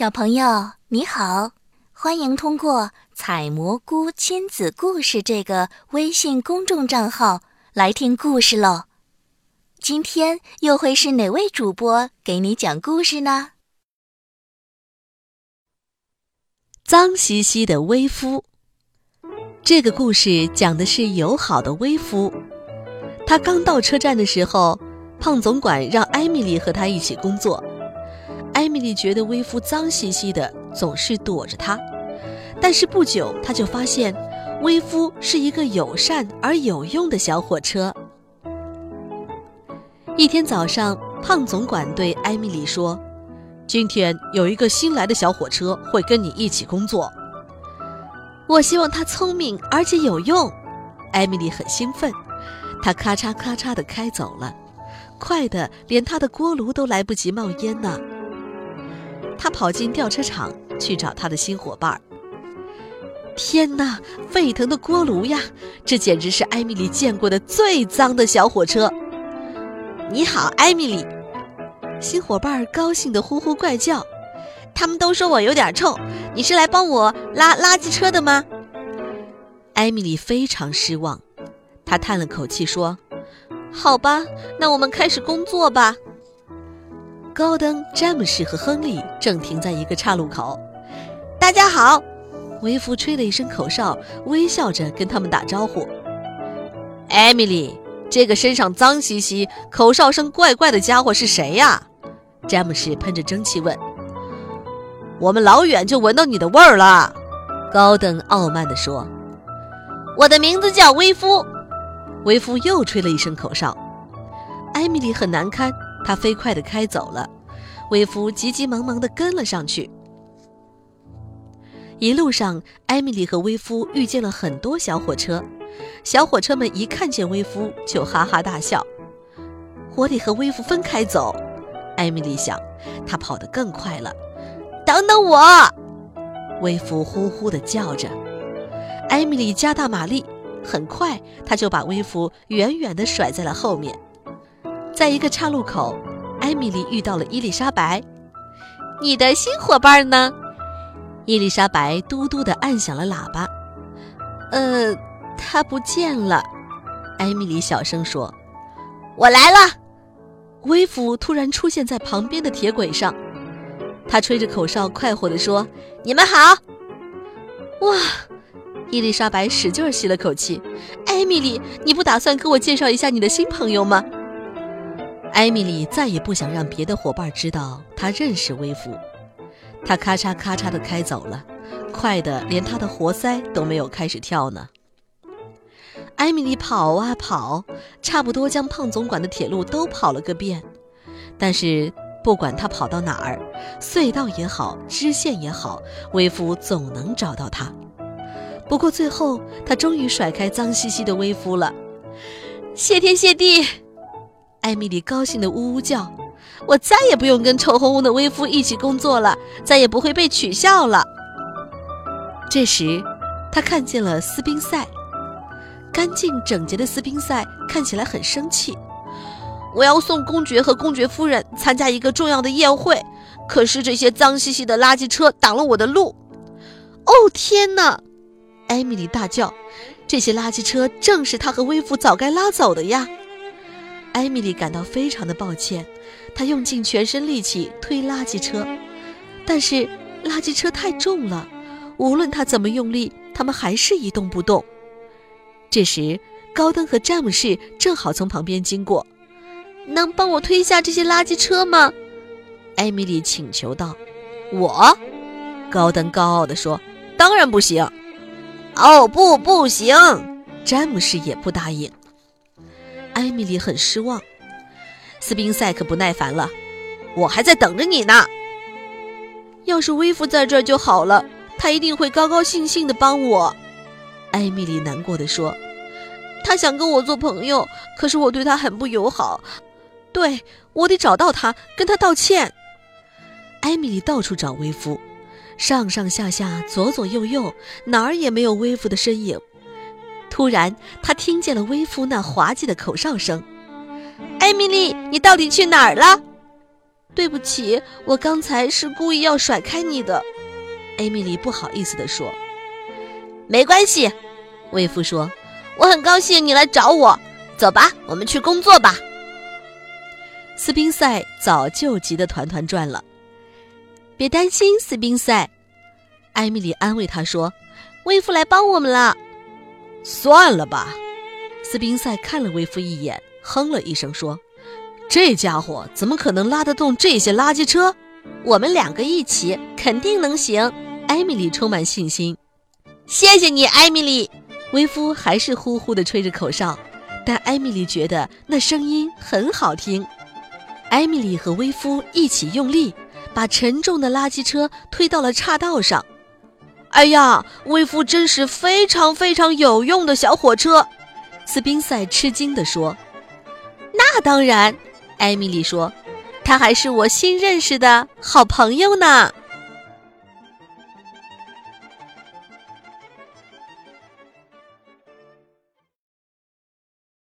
小朋友你好，欢迎通过“采蘑菇亲子故事”这个微信公众账号来听故事喽。今天又会是哪位主播给你讲故事呢？脏兮兮的微夫，这个故事讲的是友好的微夫。他刚到车站的时候，胖总管让艾米丽和他一起工作。艾米丽觉得威夫脏兮兮的，总是躲着他。但是不久，他就发现，威夫是一个友善而有用的小火车。一天早上，胖总管对艾米丽说：“今天有一个新来的小火车会跟你一起工作。我希望他聪明而且有用。”艾米丽很兴奋，她咔嚓咔嚓地开走了，快的连她的锅炉都来不及冒烟呢。他跑进吊车厂去找他的新伙伴儿。天哪，沸腾的锅炉呀！这简直是艾米丽见过的最脏的小火车。你好，艾米丽。新伙伴高兴地呼呼怪叫。他们都说我有点臭，你是来帮我拉垃圾车的吗？艾米丽非常失望，她叹了口气说：“好吧，那我们开始工作吧。”高登、詹姆士和亨利正停在一个岔路口。大家好，维夫吹了一声口哨，微笑着跟他们打招呼。艾米丽，这个身上脏兮兮、口哨声怪怪的家伙是谁呀？詹姆士喷着蒸汽问。我们老远就闻到你的味儿了，高登傲慢地说。我的名字叫威夫。威夫又吹了一声口哨。艾米丽很难堪。他飞快地开走了，威夫急急忙忙地跟了上去。一路上，艾米丽和威夫遇见了很多小火车，小火车们一看见威夫就哈哈大笑。我得和威夫分开走，艾米丽想，她跑得更快了。等等我！威夫呼呼地叫着。艾米丽加大马力，很快，她就把威夫远远地甩在了后面。在一个岔路口，艾米丽遇到了伊丽莎白。你的新伙伴呢？伊丽莎白嘟嘟地按响了喇叭。呃，他不见了。艾米丽小声说：“我来了。”威夫突然出现在旁边的铁轨上，他吹着口哨，快活地说：“你们好！”哇！伊丽莎白使劲吸了口气。艾米丽，你不打算给我介绍一下你的新朋友吗？艾米丽再也不想让别的伙伴知道她认识威夫，她咔嚓咔嚓地开走了，快得连她的活塞都没有开始跳呢。艾米丽跑啊跑，差不多将胖总管的铁路都跑了个遍，但是不管她跑到哪儿，隧道也好，支线也好，威夫总能找到她。不过最后，她终于甩开脏兮兮的威夫了，谢天谢地！艾米丽高兴地呜呜叫：“我再也不用跟臭烘烘的威夫一起工作了，再也不会被取笑了。”这时，她看见了斯宾塞，干净整洁的斯宾塞看起来很生气。我要送公爵和公爵夫人参加一个重要的宴会，可是这些脏兮兮的垃圾车挡了我的路。哦天哪！艾米丽大叫：“这些垃圾车正是他和威夫早该拉走的呀！”艾米丽感到非常的抱歉，她用尽全身力气推垃圾车，但是垃圾车太重了，无论她怎么用力，他们还是一动不动。这时，高登和詹姆士正好从旁边经过，能帮我推一下这些垃圾车吗？艾米丽请求道。我，高登高傲地说：“当然不行。”哦，不，不行！詹姆士也不答应。艾米丽很失望，斯宾塞可不耐烦了。我还在等着你呢。要是威夫在这儿就好了，他一定会高高兴兴地帮我。艾米丽难过的说：“他想跟我做朋友，可是我对他很不友好。对我得找到他，跟他道歉。”艾米丽到处找威夫，上上下下，左左右右，哪儿也没有威夫的身影。突然，他听见了威夫那滑稽的口哨声：“艾米丽，你到底去哪儿了？”对不起，我刚才是故意要甩开你的。”艾米丽不好意思地说。“没关系。”威夫说，“我很高兴你来找我。走吧，我们去工作吧。”斯宾塞早就急得团团转了。别担心，斯宾塞，艾米丽安慰他说：“威夫来帮我们了。”算了吧，斯宾塞看了威夫一眼，哼了一声说：“这家伙怎么可能拉得动这些垃圾车？我们两个一起肯定能行。”艾米丽充满信心。谢谢你，艾米丽。威夫还是呼呼地吹着口哨，但艾米丽觉得那声音很好听。艾米丽和威夫一起用力。把沉重的垃圾车推到了岔道上。哎呀，威夫真是非常非常有用的小火车！斯宾塞吃惊地说。那当然，艾米丽说，他还是我新认识的好朋友呢。